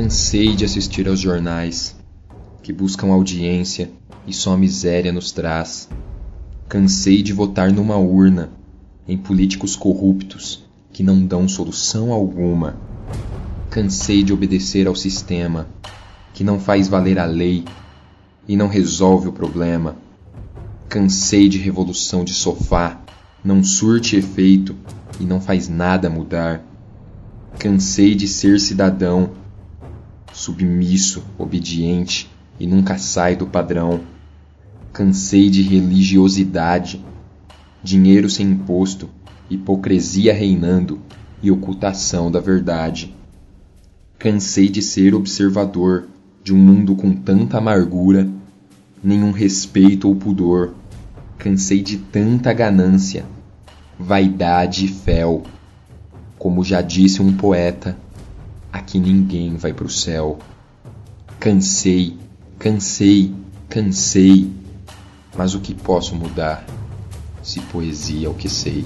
Cansei de assistir aos jornais que buscam audiência e só miséria nos traz. Cansei de votar numa urna em políticos corruptos que não dão solução alguma. Cansei de obedecer ao sistema que não faz valer a lei e não resolve o problema. Cansei de revolução de sofá, não surte efeito e não faz nada mudar. Cansei de ser cidadão, submisso, obediente e nunca sai do padrão. Cansei de religiosidade, dinheiro sem imposto, hipocrisia reinando e ocultação da verdade. Cansei de ser observador de um mundo com tanta amargura nenhum respeito ou pudor. Cansei de tanta ganância, vaidade e fel. Como já disse um poeta, aqui ninguém vai pro céu. Cansei, cansei, cansei. Mas o que posso mudar, se poesia é o que sei?